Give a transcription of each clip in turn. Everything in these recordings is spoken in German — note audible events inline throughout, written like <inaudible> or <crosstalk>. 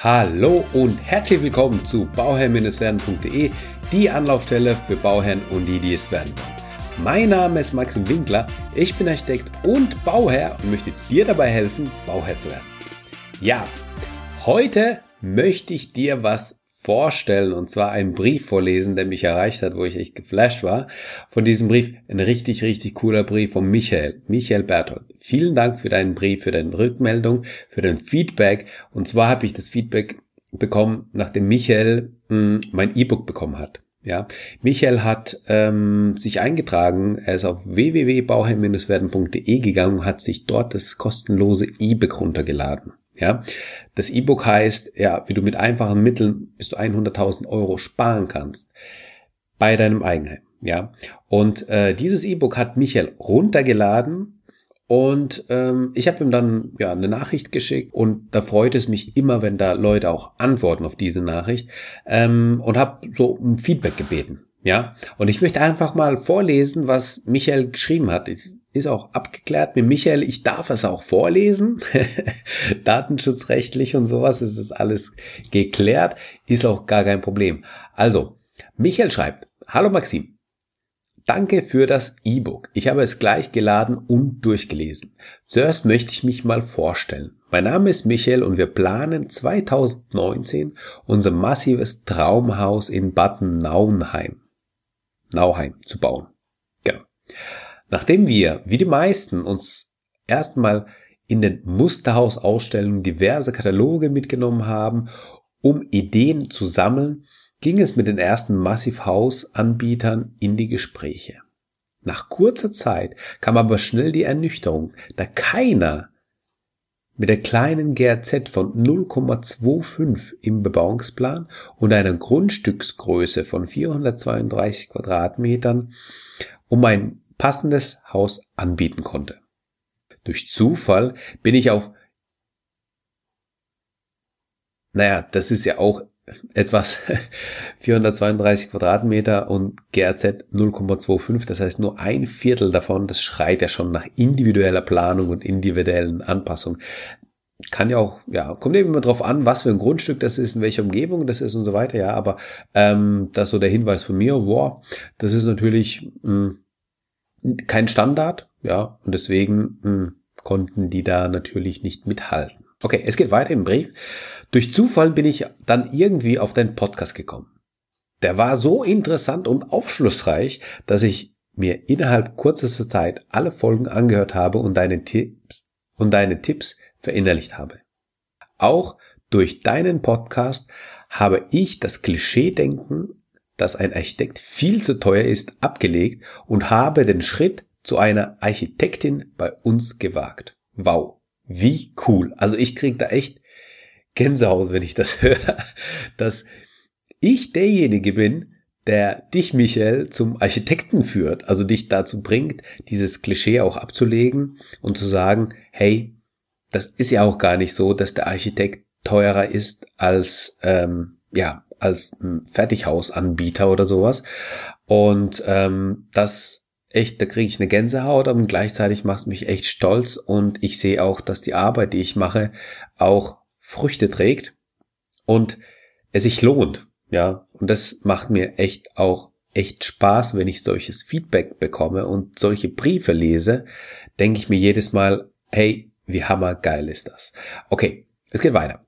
Hallo und herzlich willkommen zu bauherr-werden.de, die Anlaufstelle für Bauherren und die, die es werden wollen. Mein Name ist Maxim Winkler, ich bin Architekt und Bauherr und möchte dir dabei helfen, Bauherr zu werden. Ja, heute möchte ich dir was vorstellen und zwar einen Brief vorlesen, der mich erreicht hat, wo ich echt geflasht war. Von diesem Brief ein richtig, richtig cooler Brief von Michael, Michael Berthold. Vielen Dank für deinen Brief, für deine Rückmeldung, für dein Feedback. Und zwar habe ich das Feedback bekommen, nachdem Michael mh, hm, mein E-Book bekommen hat. Ja, Michael hat ähm, sich eingetragen, er ist auf www.bauherr-werden.de gegangen und hat sich dort das kostenlose E-Book runtergeladen. Ja, das E-Book heißt, ja, wie du mit einfachen Mitteln bis zu 100.000 Euro sparen kannst bei deinem Eigenheim. Ja, und äh, dieses E-Book hat Michael runtergeladen und ähm, ich habe ihm dann ja eine Nachricht geschickt und da freut es mich immer, wenn da Leute auch antworten auf diese Nachricht ähm, und habe so um Feedback gebeten. Ja, und ich möchte einfach mal vorlesen, was Michael geschrieben hat. Ich, ist auch abgeklärt mit Michael. Ich darf es auch vorlesen. <laughs> Datenschutzrechtlich und sowas ist es alles geklärt. Ist auch gar kein Problem. Also, Michael schreibt, Hallo Maxim. Danke für das E-Book. Ich habe es gleich geladen und durchgelesen. Zuerst möchte ich mich mal vorstellen. Mein Name ist Michael und wir planen 2019 unser massives Traumhaus in Bad Nauheim, Nauheim zu bauen. Genau. Nachdem wir, wie die meisten, uns erstmal in den Musterhausausstellungen diverse Kataloge mitgenommen haben, um Ideen zu sammeln, ging es mit den ersten Massivhaus-Anbietern in die Gespräche. Nach kurzer Zeit kam aber schnell die Ernüchterung, da keiner mit der kleinen GRZ von 0,25 im Bebauungsplan und einer Grundstücksgröße von 432 Quadratmetern um ein passendes Haus anbieten konnte. Durch Zufall bin ich auf, naja, das ist ja auch etwas <laughs> 432 Quadratmeter und GRZ 0,25, das heißt nur ein Viertel davon, das schreit ja schon nach individueller Planung und individuellen Anpassung. Kann ja auch, ja, kommt eben immer drauf an, was für ein Grundstück das ist, in welcher Umgebung das ist und so weiter, ja, aber ähm, das ist so der Hinweis von mir, wow, das ist natürlich mh, hm, kein Standard, ja, und deswegen mh, hm, konnten die da natürlich nicht mithalten. Okay, es geht weiter im Brief. Durch Zufall bin ich dann irgendwie auf deinen Podcast gekommen. Der war so interessant und aufschlussreich, dass ich mir innerhalb kürzester Zeit alle Folgen angehört habe und deine Tipps und deine Tipps verinnerlicht habe. Auch durch deinen Podcast habe ich das Klischee-Denken dass ein Architekt viel zu teuer ist, abgelegt und habe den Schritt zu einer Architektin bei uns gewagt. Wow, wie cool. Also ich krieg da echt Gänsehaut, wenn ich das <laughs> höre, dass ich derjenige bin, der dich, Michael, zum Architekten führt, also dich dazu bringt, dieses Klischee auch abzulegen und zu sagen, hey, das ist ja auch gar nicht so, dass der Architekt teurer ist als ähm, ja als Fertighausanbieter oder sowas. Und ähm, das echt, da kriege ich eine Gänsehaut, aber gleichzeitig macht es mich echt stolz und ich sehe auch, dass die Arbeit, die ich mache, auch Früchte trägt und es sich lohnt. Ja, und das macht mir echt auch echt Spaß, wenn ich solches Feedback bekomme und solche Briefe lese, denke ich mir jedes Mal, hey, wie hammergeil ist das. Okay, es geht weiter.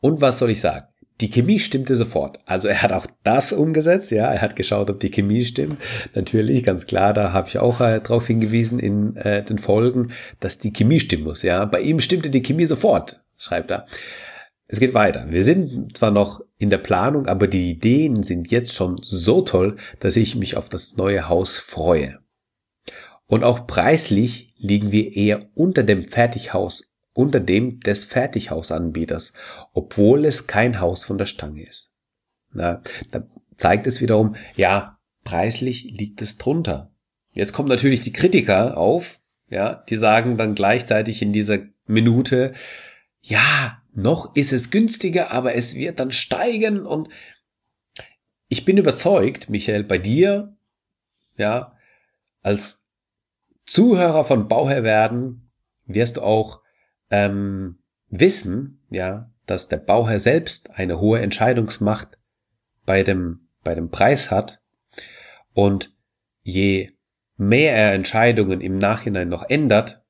Und was soll ich sagen? Die Chemie stimmte sofort. Also er hat auch das umgesetzt, ja, er hat geschaut, ob die Chemie stimmt. Natürlich, ganz klar, da habe ich auch äh, darauf hingewiesen in äh, den Folgen, dass die Chemie stimmen muss, ja. Bei ihm stimmte die Chemie sofort, schreibt er. Es geht weiter. Wir sind zwar noch in der Planung, aber die Ideen sind jetzt schon so toll, dass ich mich auf das neue Haus freue. Und auch preislich liegen wir eher unter dem Fertighaus unter dem des Fertighausanbieters, obwohl es kein Haus von der Stange ist. Na, da zeigt es wiederum, ja, preislich liegt es drunter. Jetzt kommen natürlich die Kritiker auf, ja, die sagen dann gleichzeitig in dieser Minute, ja, noch ist es günstiger, aber es wird dann steigen und ich bin überzeugt, Michael, bei dir, ja, als Zuhörer von Bauherr werden, wirst du auch ähm, wissen, ja, dass der Bauherr selbst eine hohe Entscheidungsmacht bei dem, bei dem Preis hat und je mehr er Entscheidungen im Nachhinein noch ändert,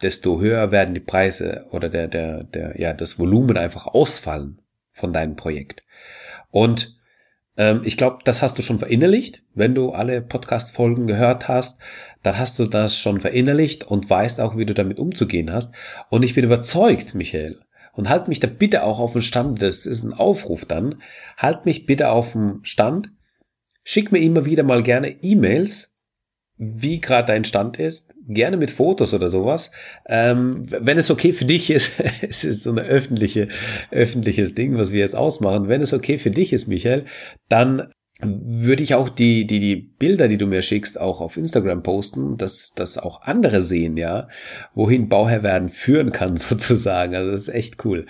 desto höher werden die Preise oder der, der, der, ja, das Volumen einfach ausfallen von deinem Projekt. Und ähm, ich glaube, das hast du schon verinnerlicht. Wenn du alle Podcast-Folgen gehört hast, dann hast du das schon verinnerlicht und weißt auch, wie du damit umzugehen hast. Und ich bin überzeugt, Michael, und halt mich da bitte auch auf den Stand, das ist ein Aufruf dann, halt mich bitte auf den Stand, schick mir immer wieder mal gerne E-Mails, wie gerade dein Stand ist, gerne mit Fotos oder sowas. Ähm, wenn es okay für dich ist, <laughs> es ist so ein öffentliche, öffentliches Ding, was wir jetzt ausmachen. Wenn es okay für dich ist, Michael, dann würde ich auch die, die, die Bilder, die du mir schickst, auch auf Instagram posten, dass, dass auch andere sehen, ja, wohin Bauherr werden führen kann, <laughs> sozusagen. Also das ist echt cool.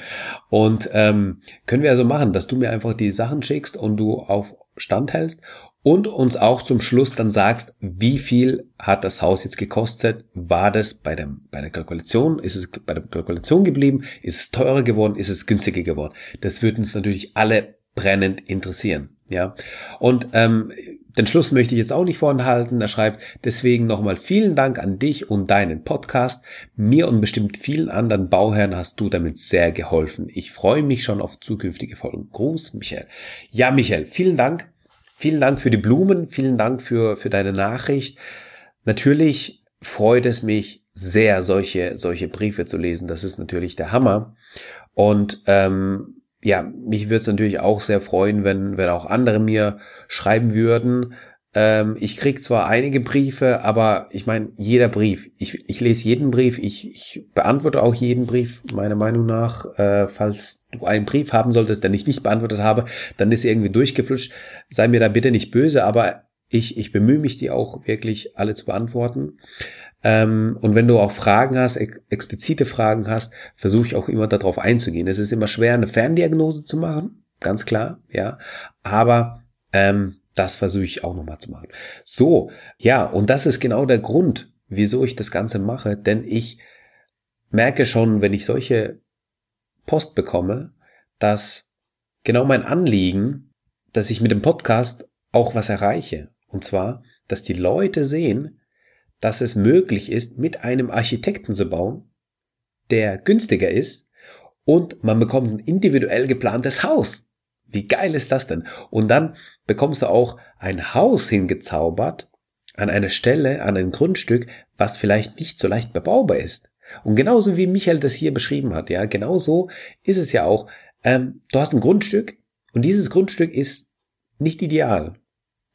Und ähm, können wir also machen, dass du mir einfach die Sachen schickst und du auf Stand hältst und uns auch zum Schluss dann sagst, wie viel hat das Haus jetzt gekostet? War das bei der, bei der Kalkulation? Ist es bei der Kalkulation geblieben? Ist es teurer geworden? Ist es günstiger geworden? Das würde uns natürlich alle brennend interessieren. Ja. Und ähm, den Schluss möchte ich jetzt auch nicht vorenthalten. Er schreibt deswegen nochmal vielen Dank an dich und deinen Podcast. Mir und bestimmt vielen anderen Bauherren hast du damit sehr geholfen. Ich freue mich schon auf zukünftige Folgen. Gruß, Michael. Ja, Michael, vielen Dank. Vielen Dank für die Blumen. Vielen Dank für, für deine Nachricht. Natürlich freut es mich sehr, solche, solche Briefe zu lesen. Das ist natürlich der Hammer. Und ähm, ja, mich würde es natürlich auch sehr freuen, wenn, wenn auch andere mir schreiben würden. Ähm, ich krieg zwar einige Briefe, aber ich meine, jeder Brief, ich, ich lese jeden Brief, ich, ich beantworte auch jeden Brief, meiner Meinung nach. Äh, falls du einen Brief haben solltest, den ich nicht beantwortet habe, dann ist irgendwie durchgeflutscht. Sei mir da bitte nicht böse, aber ich, ich bemühe mich, die auch wirklich alle zu beantworten. Ähm, und wenn du auch Fragen hast, ex explizite Fragen hast, versuche ich auch immer darauf einzugehen. Es ist immer schwer, eine Ferndiagnose zu machen, ganz klar, ja. Aber ähm, das versuche ich auch nochmal zu machen. So, ja, und das ist genau der Grund, wieso ich das Ganze mache, denn ich merke schon, wenn ich solche Post bekomme, dass genau mein Anliegen, dass ich mit dem Podcast auch was erreiche. Und zwar, dass die Leute sehen, dass es möglich ist, mit einem Architekten zu bauen, der günstiger ist und man bekommt ein individuell geplantes Haus. Wie geil ist das denn? Und dann bekommst du auch ein Haus hingezaubert an einer Stelle, an ein Grundstück, was vielleicht nicht so leicht bebaubar ist. Und genauso wie Michael das hier beschrieben hat, ja, genauso ist es ja auch. Ähm, du hast ein Grundstück und dieses Grundstück ist nicht ideal.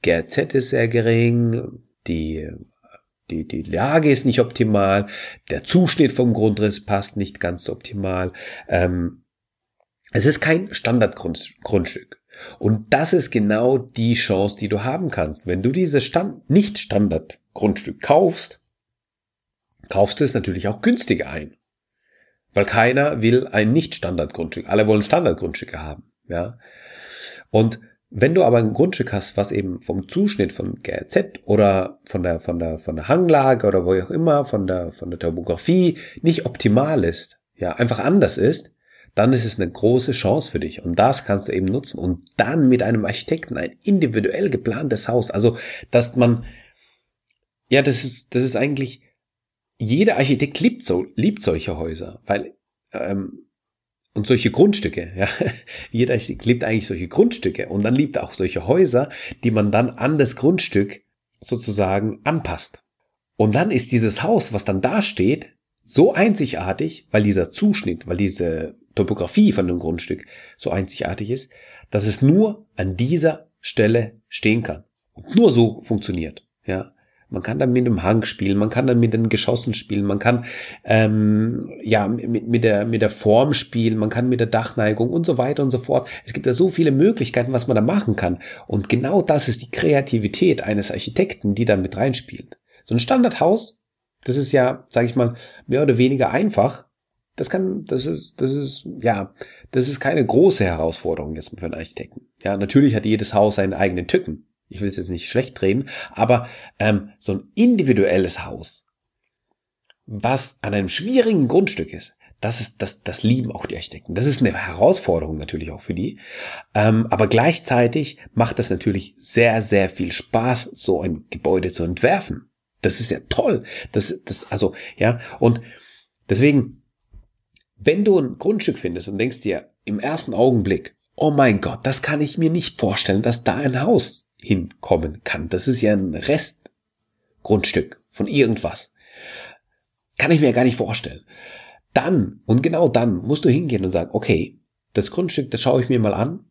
GRZ ist sehr gering, die die, die Lage ist nicht optimal, der Zuschnitt vom Grundriss passt nicht ganz optimal. Ähm, es ist kein Standardgrundstück. Und das ist genau die Chance, die du haben kannst. Wenn du dieses Stand, nicht Standardgrundstück kaufst, kaufst du es natürlich auch günstiger ein. Weil keiner will ein nicht Standardgrundstück. Alle wollen Standardgrundstücke haben, ja. Und wenn du aber ein Grundstück hast, was eben vom Zuschnitt von GRZ oder von der, von der, von der Hanglage oder wo auch immer, von der, von der Topografie nicht optimal ist, ja, einfach anders ist, dann ist es eine große Chance für dich. Und das kannst du eben nutzen und dann mit einem Architekten ein individuell geplantes Haus. Also, dass man, ja, das ist, das ist eigentlich, jeder Architekt liebt so, liebt solche Häuser, weil, ähm, und solche Grundstücke, ja. <laughs> Jeder liebt eigentlich solche Grundstücke und dann liebt er auch solche Häuser, die man dann an das Grundstück sozusagen anpasst. Und dann ist dieses Haus, was dann da steht, so einzigartig, weil dieser Zuschnitt, weil diese Topografie von dem Grundstück so einzigartig ist, dass es nur an dieser Stelle stehen kann. Und nur so funktioniert, ja. Man kann dann mit dem Hang spielen, man kann dann mit den Geschossen spielen, man kann ähm, ja mit, mit, der, mit der Form spielen, man kann mit der Dachneigung und so weiter und so fort. Es gibt ja so viele Möglichkeiten, was man da machen kann. Und genau das ist die Kreativität eines Architekten, die da mit reinspielt. So ein Standardhaus, das ist ja, sage ich mal, mehr oder weniger einfach. Das kann, das ist, das ist, ja, das ist keine große Herausforderung jetzt für einen Architekten. Ja, natürlich hat jedes Haus seine eigenen Tücken ich will es jetzt nicht schlecht drehen, aber ähm, so ein individuelles Haus, was an einem schwierigen Grundstück ist, das ist, das, das lieben auch die Architekten. Das ist eine Herausforderung natürlich auch für die. Ähm, aber gleichzeitig macht es natürlich sehr, sehr viel Spaß, so ein Gebäude zu entwerfen. Das ist ja toll. Das, das, also, ja, und deswegen, wenn du ein Grundstück findest und denkst dir im ersten Augenblick, oh mein Gott, das kann ich mir nicht vorstellen, dass da ein Haus hinkommen kann. Das ist ja ein Restgrundstück von irgendwas. Kann ich mir ja gar nicht vorstellen. Dann, und genau dann, musst du hingehen und sagen, okay, das Grundstück, das schaue ich mir mal an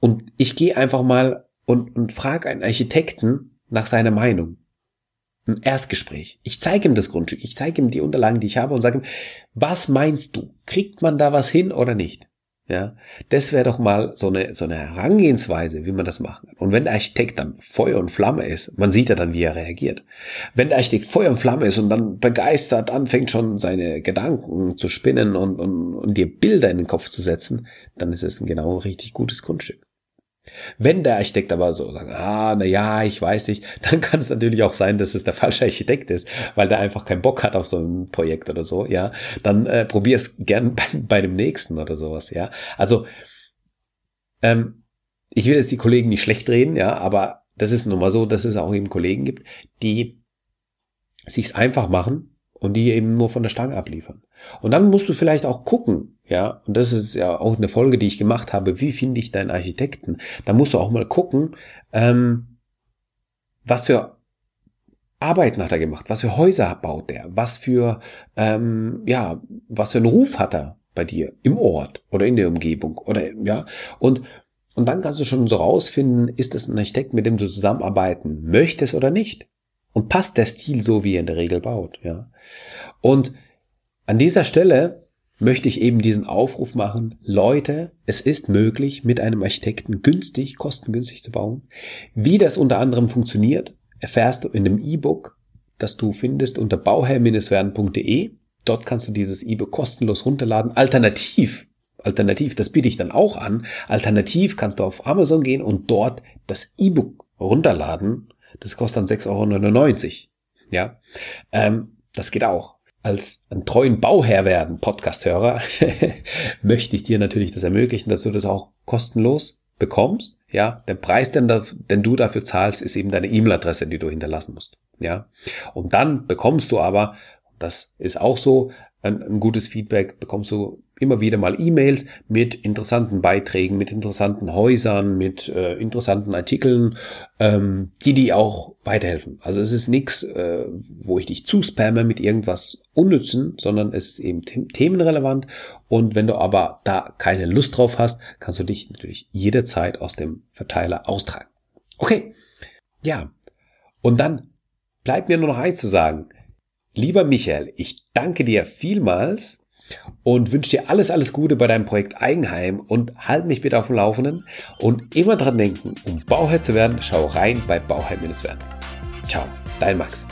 und ich gehe einfach mal und, und frage einen Architekten nach seiner Meinung. Ein Erstgespräch. Ich zeige ihm das Grundstück, ich zeige ihm die Unterlagen, die ich habe und sage ihm, was meinst du? Kriegt man da was hin oder nicht? Ja, das wäre doch mal so eine, so eine Herangehensweise, wie man das machen kann. Und wenn der Architekt dann Feuer und Flamme ist, man sieht ja dann, wie er reagiert. Wenn der Architekt Feuer und Flamme ist und dann begeistert anfängt schon seine Gedanken zu spinnen und, und, und dir Bilder in den Kopf zu setzen, dann ist es ein genau richtig gutes Grundstück. Wenn der Architekt aber so sagt, ah, na ja, ich weiß nicht, <laughs> dann kann es natürlich auch sein, dass es der falsche Architekt ist, weil der einfach keinen Bock hat auf so ein Projekt oder so, ja. Dann äh, probier es gern <laughs> bei, bei dem nächsten oder sowas, ja. Also, ähm, ich will jetzt die Kollegen nicht schlecht reden, ja, aber das ist nun mal so, dass es auch eben Kollegen gibt, die sich's einfach machen und die eben nur von der Stange abliefern. Und dann musst du vielleicht auch gucken, ja, und das ist ja auch eine Folge, die ich gemacht habe, wie finde ich deinen Architekten? Da musst du auch mal gucken, ähm, was für Arbeiten hat er gemacht, was für Häuser baut der, was für, ähm, ja, was für einen Ruf hat er bei dir im Ort oder in der Umgebung oder, ja, und und dann kannst du schon so rausfinden, ist es ein Architekt, mit dem du zusammenarbeiten möchtest oder nicht? Und passt der Stil so, wie er in der Regel baut, ja? Und an dieser Stelle möchte ich eben diesen Aufruf machen, Leute, es ist möglich, mit einem Architekten günstig, kostengünstig zu bauen. Wie das unter anderem funktioniert, erfährst du in dem E-Book, das du findest unter bauherr-werden.de. Dort kannst du dieses E-Book kostenlos runterladen. Alternativ, alternativ, das biete ich dann auch an. Alternativ kannst du auf Amazon gehen und dort das E-Book runterladen. Das kostet dann 6,99 Euro. Ja, ähm, das geht auch als einen treuen Bauherr werden, Podcast-Hörer, <laughs> möchte ich dir natürlich das ermöglichen, dass du das auch kostenlos bekommst. Ja, der Preis, den, den du dafür zahlst, ist eben deine E-Mail-Adresse, die du hinterlassen musst. Ja, und dann bekommst du aber, das ist auch so, ein, ein gutes Feedback, bekommst du immer wieder mal E-Mails mit interessanten Beiträgen, mit interessanten Häusern, mit äh, interessanten Artikeln, ähm, die dir auch weiterhelfen. Also es ist nichts, äh, wo ich dich zuspamme mit irgendwas Unnützen, sondern es ist eben themenrelevant. Und wenn du aber da keine Lust drauf hast, kannst du dich natürlich jederzeit aus dem Verteiler austragen. Okay, ja. Und dann bleibt mir nur noch eins zu sagen. Lieber Michael, ich danke dir vielmals und wünsche dir alles, alles Gute bei deinem Projekt Eigenheim und halt mich bitte auf dem Laufenden und immer dran denken, um Bauherr zu werden, schau rein bei Bauherr-werden. Ciao, dein Max.